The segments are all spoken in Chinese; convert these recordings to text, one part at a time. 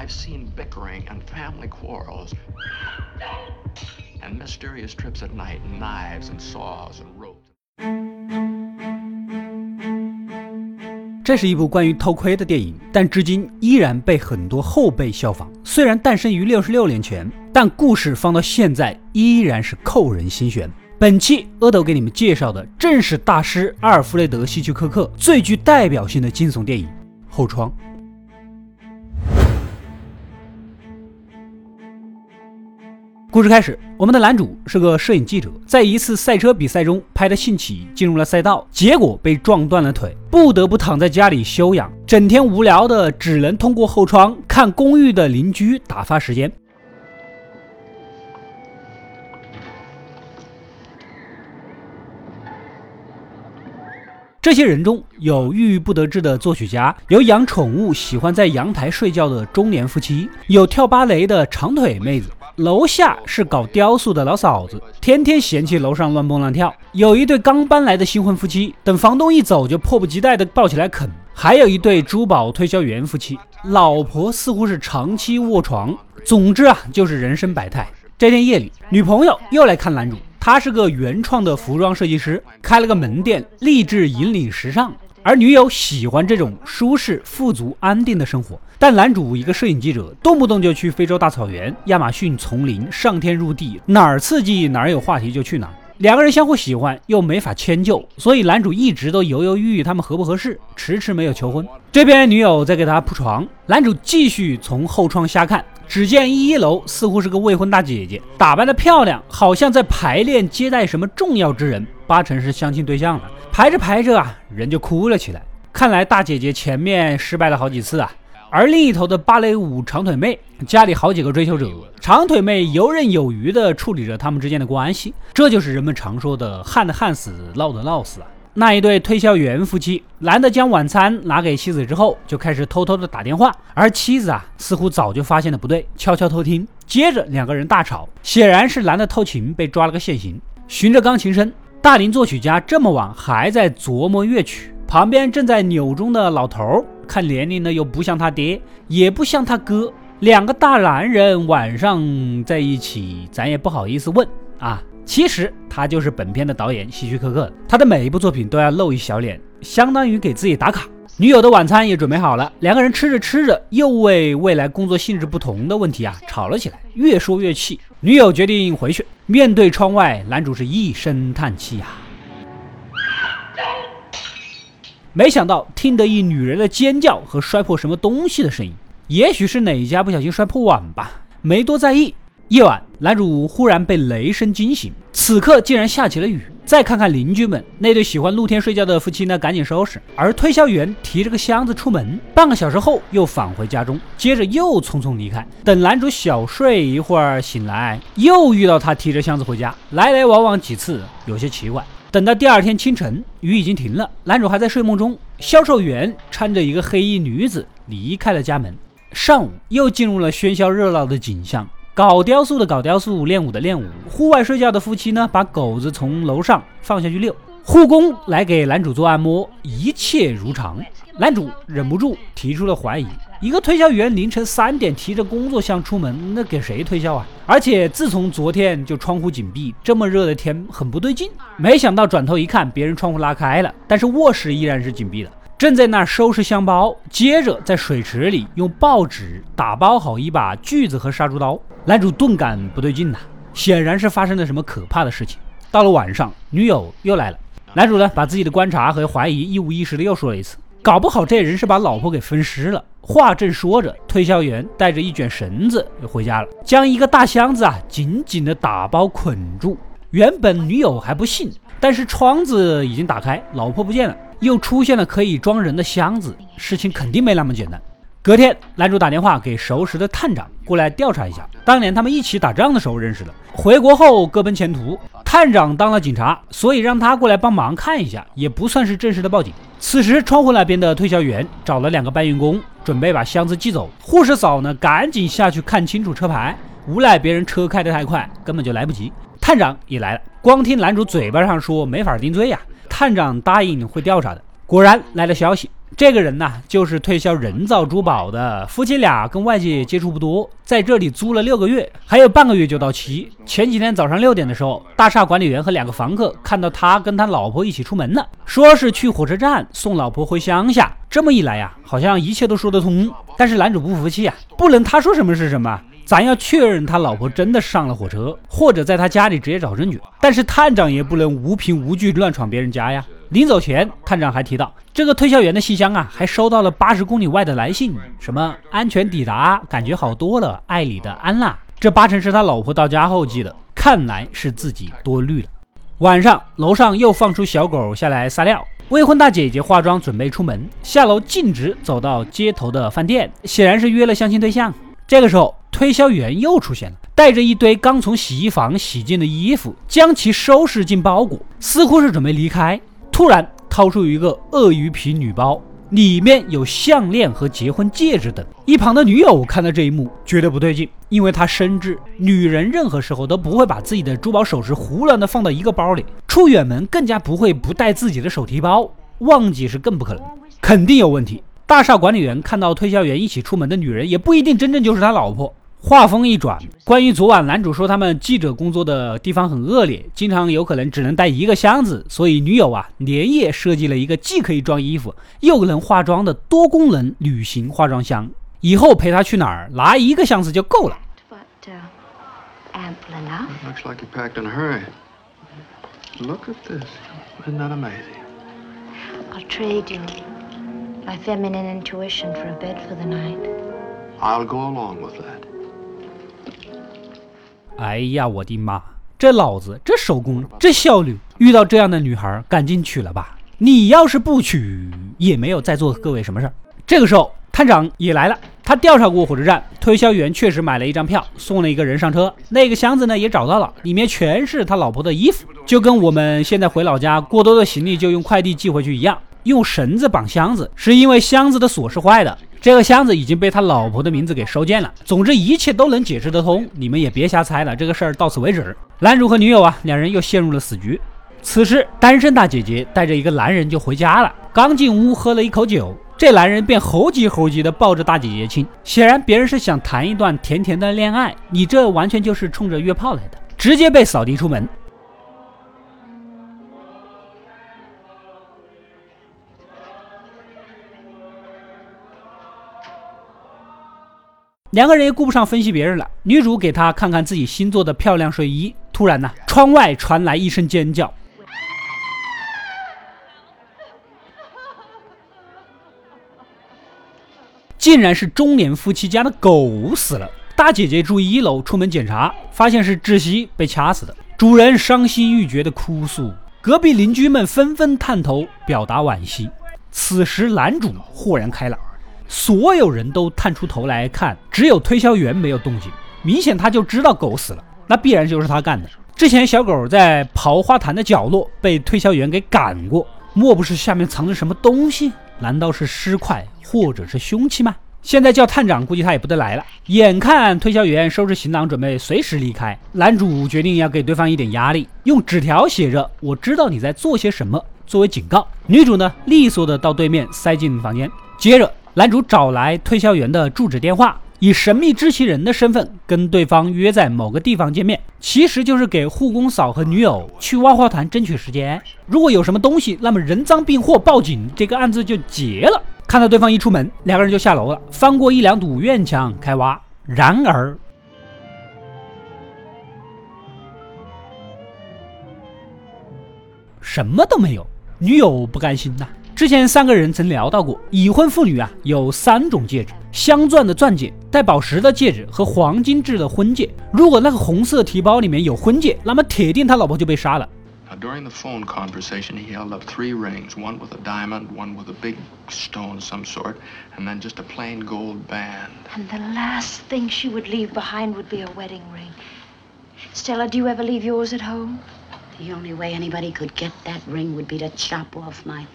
I've seen bickering and family quarrels, and mysterious trips at night, knives and saws and ropes. 这是一部关于偷窥的电影，但至今依然被很多后辈效仿。虽然诞生于六十六年前，但故事放到现在依然是扣人心弦。本期阿斗给你们介绍的正是大师阿尔弗雷德·希区柯克最具代表性的惊悚电影《后窗》。故事开始，我们的男主是个摄影记者，在一次赛车比赛中拍的兴起，进入了赛道，结果被撞断了腿，不得不躺在家里休养，整天无聊的，只能通过后窗看公寓的邻居打发时间。这些人中有郁郁不得志的作曲家，有养宠物喜欢在阳台睡觉的中年夫妻，有跳芭蕾的长腿妹子。楼下是搞雕塑的老嫂子，天天嫌弃楼上乱蹦乱跳。有一对刚搬来的新婚夫妻，等房东一走就迫不及待地抱起来啃。还有一对珠宝推销员夫妻，老婆似乎是长期卧床。总之啊，就是人生百态。这天夜里，女朋友又来看男主，他是个原创的服装设计师，开了个门店，立志引领时尚。而女友喜欢这种舒适、富足、安定的生活，但男主一个摄影记者，动不动就去非洲大草原、亚马逊丛林，上天入地，哪儿刺激哪儿有话题就去哪儿。两个人相互喜欢又没法迁就，所以男主一直都犹犹豫豫，他们合不合适，迟迟没有求婚。这边女友在给他铺床，男主继续从后窗瞎看，只见一楼似乎是个未婚大姐姐，打扮的漂亮，好像在排练接待什么重要之人，八成是相亲对象了。排着排着啊，人就哭了起来。看来大姐姐前面失败了好几次啊。而另一头的芭蕾舞长腿妹家里好几个追求者，长腿妹游刃有余地处理着他们之间的关系，这就是人们常说的“旱的旱死，涝的涝死”啊。那一对推销员夫妻，男的将晚餐拿给妻子之后，就开始偷偷的打电话，而妻子啊，似乎早就发现了不对，悄悄偷听。接着两个人大吵，显然是男的偷情被抓了个现行。循着钢琴声，大龄作曲家这么晚还在琢磨乐曲，旁边正在扭钟的老头。看年龄呢，又不像他爹，也不像他哥，两个大男人晚上在一起，咱也不好意思问啊。其实他就是本片的导演希区柯克，他的每一部作品都要露一小脸，相当于给自己打卡。女友的晚餐也准备好了，两个人吃着吃着，又为未来工作性质不同的问题啊吵了起来，越说越气。女友决定回去，面对窗外，男主是一声叹气呀。没想到听得一女人的尖叫和摔破什么东西的声音，也许是哪家不小心摔破碗吧，没多在意。夜晚，男主忽然被雷声惊醒，此刻竟然下起了雨。再看看邻居们，那对喜欢露天睡觉的夫妻呢，赶紧收拾。而推销员提着个箱子出门，半个小时后又返回家中，接着又匆匆离开。等男主小睡一会儿醒来，又遇到他提着箱子回家，来来往往几次，有些奇怪。等到第二天清晨，雨已经停了，男主还在睡梦中。销售员搀着一个黑衣女子离开了家门。上午又进入了喧嚣热闹的景象，搞雕塑的搞雕塑，练舞的练舞，户外睡觉的夫妻呢，把狗子从楼上放下去遛。护工来给男主做按摩，一切如常。男主忍不住提出了怀疑：一个推销员凌晨三点提着工作箱出门，那给谁推销啊？而且自从昨天就窗户紧闭，这么热的天很不对劲。没想到转头一看，别人窗户拉开了，但是卧室依然是紧闭的。正在那儿收拾箱包，接着在水池里用报纸打包好一把锯子和杀猪刀。男主顿感不对劲呐，显然是发生了什么可怕的事情。到了晚上，女友又来了。男主呢，把自己的观察和怀疑一五一十的又说了一次，搞不好这人是把老婆给分尸了。话正说着，推销员带着一卷绳子就回家了，将一个大箱子啊紧紧的打包捆住。原本女友还不信，但是窗子已经打开，老婆不见了，又出现了可以装人的箱子，事情肯定没那么简单。隔天，男主打电话给熟识的探长过来调查一下，当年他们一起打仗的时候认识的，回国后各奔前途。探长当了警察，所以让他过来帮忙看一下，也不算是正式的报警。此时，窗户那边的推销员找了两个搬运工，准备把箱子寄走。护士嫂呢，赶紧下去看清楚车牌，无奈别人车开得太快，根本就来不及。探长也来了，光听男主嘴巴上说没法定罪呀，探长答应会调查的。果然来了消息，这个人呢，就是推销人造珠宝的。夫妻俩跟外界接触不多，在这里租了六个月，还有半个月就到期。前几天早上六点的时候，大厦管理员和两个房客看到他跟他老婆一起出门了，说是去火车站送老婆回乡下。这么一来呀，好像一切都说得通。但是男主不服气啊，不能他说什么是什么，咱要确认他老婆真的上了火车，或者在他家里直接找证据。但是探长也不能无凭无据乱闯别人家呀。临走前，探长还提到，这个推销员的信箱啊，还收到了八十公里外的来信，什么安全抵达，感觉好多了，爱你的安娜。这八成是他老婆到家后寄的，看来是自己多虑了。晚上，楼上又放出小狗下来撒尿。未婚大姐姐化妆准备出门，下楼径直走到街头的饭店，显然是约了相亲对象。这个时候，推销员又出现了，带着一堆刚从洗衣房洗净的衣服，将其收拾进包裹，似乎是准备离开。突然掏出一个鳄鱼皮女包，里面有项链和结婚戒指等。一旁的女友看到这一幕，觉得不对劲，因为她深知女人任何时候都不会把自己的珠宝首饰胡乱的放到一个包里，出远门更加不会不带自己的手提包，忘记是更不可能，肯定有问题。大厦管理员看到推销员一起出门的女人，也不一定真正就是他老婆。话锋一转，关于昨晚男主说他们记者工作的地方很恶劣，经常有可能只能带一个箱子，所以女友啊连夜设计了一个既可以装衣服又能化妆的多功能旅行化妆箱。以后陪他去哪儿，拿一个箱子就够了。哎呀，我的妈！这老子这手工这效率，遇到这样的女孩，赶紧娶了吧！你要是不娶，也没有在座各位什么事儿。这个时候，探长也来了。他调查过火车站，推销员确实买了一张票，送了一个人上车。那个箱子呢，也找到了，里面全是他老婆的衣服，就跟我们现在回老家，过多的行李就用快递寄回去一样。用绳子绑箱子，是因为箱子的锁是坏的。这个箱子已经被他老婆的名字给收件了。总之一切都能解释得通，你们也别瞎猜了。这个事儿到此为止。男主和女友啊，两人又陷入了死局。此时，单身大姐姐带着一个男人就回家了。刚进屋喝了一口酒，这男人便猴急猴急的抱着大姐姐亲。显然别人是想谈一段甜甜的恋爱，你这完全就是冲着约炮来的，直接被扫地出门。两个人也顾不上分析别人了。女主给他看看自己新做的漂亮睡衣。突然呢，窗外传来一声尖叫，竟然是中年夫妻家的狗死了。大姐姐住一楼，出门检查，发现是窒息被掐死的。主人伤心欲绝的哭诉，隔壁邻居们纷纷探头表达惋惜。此时，男主豁然开朗。所有人都探出头来看，只有推销员没有动静。明显他就知道狗死了，那必然就是他干的。之前小狗在刨花坛的角落被推销员给赶过，莫不是下面藏着什么东西？难道是尸块或者是凶器吗？现在叫探长，估计他也不得来了。眼看推销员收拾行囊准备随时离开，男主决定要给对方一点压力，用纸条写着“我知道你在做些什么”作为警告。女主呢，利索的到对面塞进房间，接着。男主找来推销员的住址电话，以神秘知情人的身份跟对方约在某个地方见面，其实就是给护工嫂和女友去挖花坛争取时间。如果有什么东西，那么人赃并获，报警，这个案子就结了。看到对方一出门，两个人就下楼了，翻过一两堵院墙开挖。然而，什么都没有。女友不甘心呐。之前三个人曾聊到过，已婚妇女啊有三种戒指：镶钻的钻戒、带宝石的戒指和黄金制的婚戒。如果那个红色提包里面有婚戒，那么铁定他老婆就被杀了。During the phone conversation, he held up three rings: one with a diamond, one with a big stone of some sort, and then just a plain gold band. And the last thing she would leave behind would be a wedding ring. Stella, do you ever leave yours at home? The only way anybody could get that ring would be to chop off my.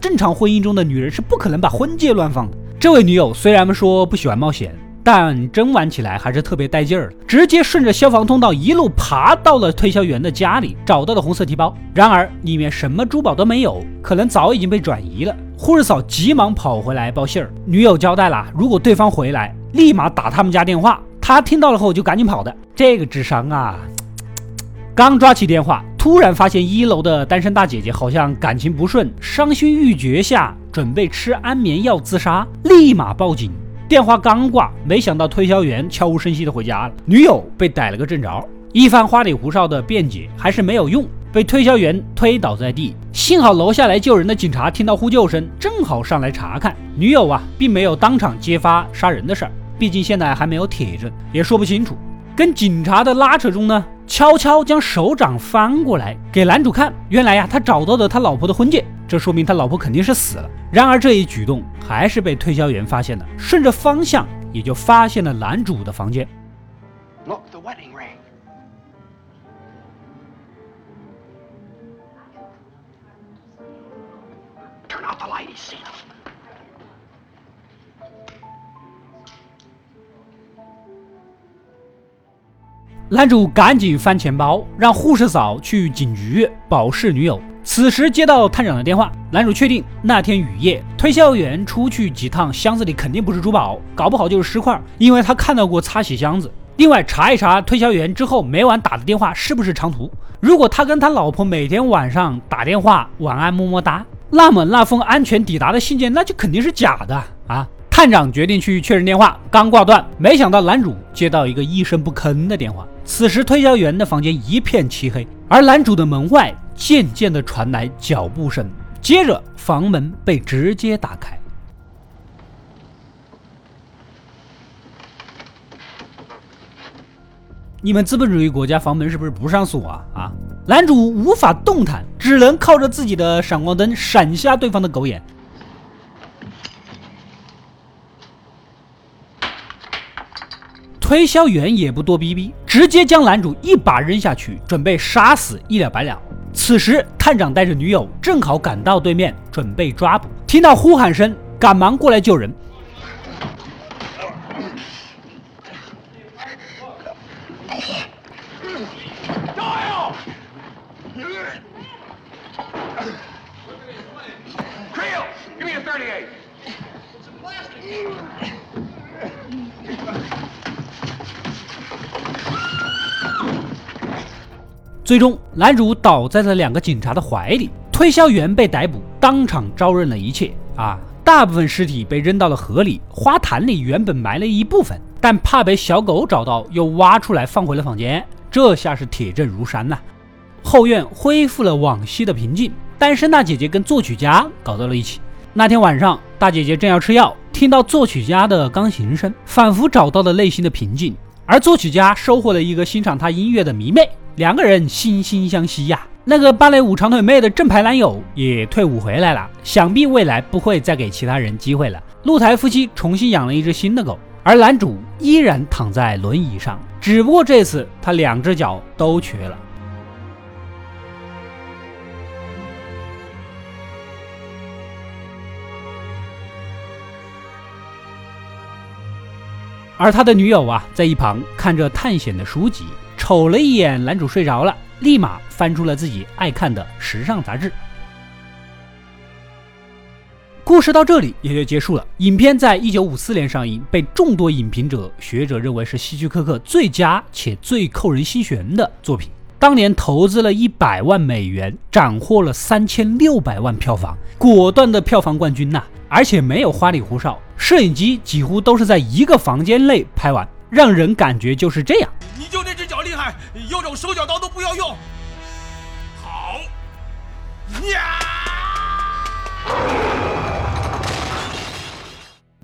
正常婚姻中的女人是不可能把婚戒乱放的。这位女友虽然说不喜欢冒险，但真玩起来还是特别带劲儿，直接顺着消防通道一路爬到了推销员的家里，找到了红色提包。然而里面什么珠宝都没有，可能早已经被转移了。护士嫂急忙跑回来报信儿，女友交代了，如果对方回来，立马打他们家电话。他听到了后就赶紧跑的，这个智商啊！刚抓起电话。突然发现一楼的单身大姐姐好像感情不顺，伤心欲绝下准备吃安眠药自杀，立马报警。电话刚挂，没想到推销员悄无声息的回家了，女友被逮了个正着。一番花里胡哨的辩解还是没有用，被推销员推倒在地。幸好楼下来救人的警察听到呼救声，正好上来查看。女友啊，并没有当场揭发杀人的事儿，毕竟现在还没有铁证，也说不清楚。跟警察的拉扯中呢。悄悄将手掌翻过来给男主看，原来呀，他找到了他老婆的婚戒，这说明他老婆肯定是死了。然而这一举动还是被推销员发现了，顺着方向也就发现了男主的房间。Look, the wedding ring. Turn out the light, he's seen us. 男主赶紧翻钱包，让护士嫂去警局保释女友。此时接到探长的电话，男主确定那天雨夜推销员出去几趟，箱子里肯定不是珠宝，搞不好就是尸块，因为他看到过擦洗箱子。另外查一查推销员之后每晚打的电话是不是长途，如果他跟他老婆每天晚上打电话晚安么么哒，那么那封安全抵达的信件那就肯定是假的啊。探长决定去确认电话，刚挂断，没想到男主接到一个一声不吭的电话。此时推销员的房间一片漆黑，而男主的门外渐渐的传来脚步声，接着房门被直接打开。你们资本主义国家房门是不是不上锁啊？啊！男主无法动弹，只能靠着自己的闪光灯闪瞎对方的狗眼。推销员也不多逼逼，直接将男主一把扔下去，准备杀死一了百了。此时，探长带着女友正好赶到对面，准备抓捕。听到呼喊声，赶忙过来救人。最终，男主倒在了两个警察的怀里，推销员被逮捕，当场招认了一切。啊，大部分尸体被扔到了河里，花坛里原本埋了一部分，但怕被小狗找到，又挖出来放回了房间。这下是铁证如山呐。后院恢复了往昔的平静，单身大姐姐跟作曲家搞到了一起。那天晚上，大姐姐正要吃药，听到作曲家的钢琴声，仿佛找到了内心的平静，而作曲家收获了一个欣赏他音乐的迷妹。两个人惺惺相惜呀，那个芭蕾舞长腿妹的正牌男友也退伍回来了，想必未来不会再给其他人机会了。露台夫妻重新养了一只新的狗，而男主依然躺在轮椅上，只不过这次他两只脚都瘸了。而他的女友啊，在一旁看着探险的书籍。瞅了一眼男主睡着了，立马翻出了自己爱看的时尚杂志。故事到这里也就结束了。影片在一九五四年上映，被众多影评者、学者认为是希区柯克最佳且最扣人心弦的作品。当年投资了一百万美元，斩获了三千六百万票房，果断的票房冠军呐！而且没有花里胡哨，摄影机几乎都是在一个房间内拍完，让人感觉就是这样。你就有种手脚刀都不要用。好，呀！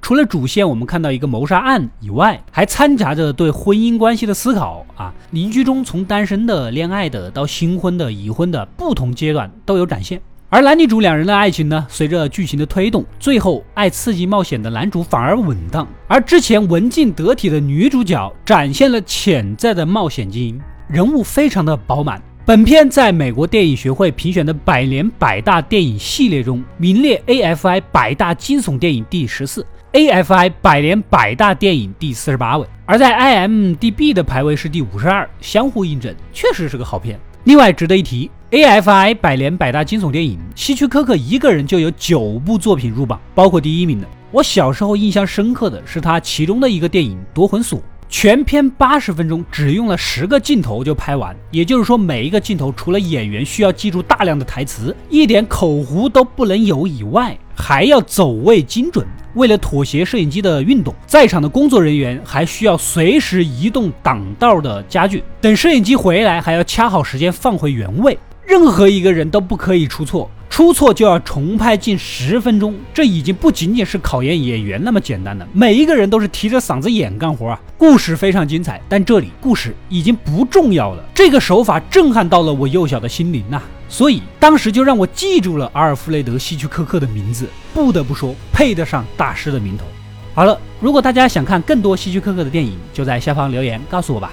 除了主线，我们看到一个谋杀案以外，还掺杂着对婚姻关系的思考啊。邻居中，从单身的、恋爱的到新婚的、已婚的，不同阶段都有展现。而男女主两人的爱情呢，随着剧情的推动，最后爱刺激冒险的男主反而稳当，而之前文静得体的女主角展现了潜在的冒险基因，人物非常的饱满。本片在美国电影学会评选的百年百大电影系列中名列 AFI 百大惊悚电影第十四。AFI 百年百大电影第四十八位，而在 IMDB 的排位是第五十二，相互印证，确实是个好片。另外值得一提，AFI 百年百大惊悚电影，希区柯克一个人就有九部作品入榜，包括第一名的。我小时候印象深刻的是他其中的一个电影《夺魂锁》。全片八十分钟，只用了十个镜头就拍完。也就是说，每一个镜头除了演员需要记住大量的台词，一点口胡都不能有以外，还要走位精准。为了妥协摄影机的运动，在场的工作人员还需要随时移动挡道的家具。等摄影机回来，还要掐好时间放回原位。任何一个人都不可以出错。出错就要重拍近十分钟，这已经不仅仅是考验演员那么简单了。每一个人都是提着嗓子眼干活啊！故事非常精彩，但这里故事已经不重要了。这个手法震撼到了我幼小的心灵呐，所以当时就让我记住了阿尔弗雷德·希区柯克的名字。不得不说，配得上大师的名头。好了，如果大家想看更多希区柯克的电影，就在下方留言告诉我吧。